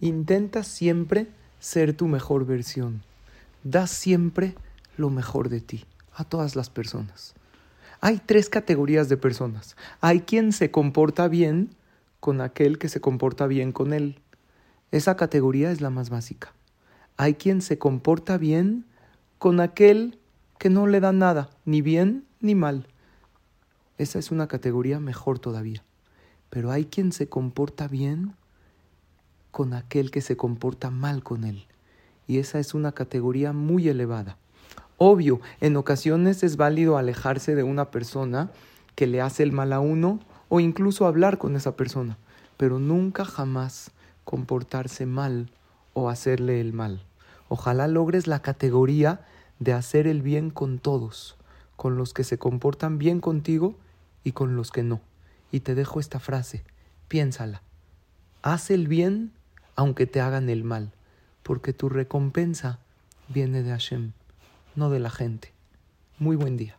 Intenta siempre ser tu mejor versión. Da siempre lo mejor de ti a todas las personas. Hay tres categorías de personas. Hay quien se comporta bien con aquel que se comporta bien con él. Esa categoría es la más básica. Hay quien se comporta bien con aquel que no le da nada, ni bien ni mal. Esa es una categoría mejor todavía. Pero hay quien se comporta bien con aquel que se comporta mal con él. Y esa es una categoría muy elevada. Obvio, en ocasiones es válido alejarse de una persona que le hace el mal a uno o incluso hablar con esa persona, pero nunca jamás comportarse mal o hacerle el mal. Ojalá logres la categoría de hacer el bien con todos, con los que se comportan bien contigo y con los que no. Y te dejo esta frase, piénsala. Haz el bien aunque te hagan el mal, porque tu recompensa viene de Hashem, no de la gente. Muy buen día.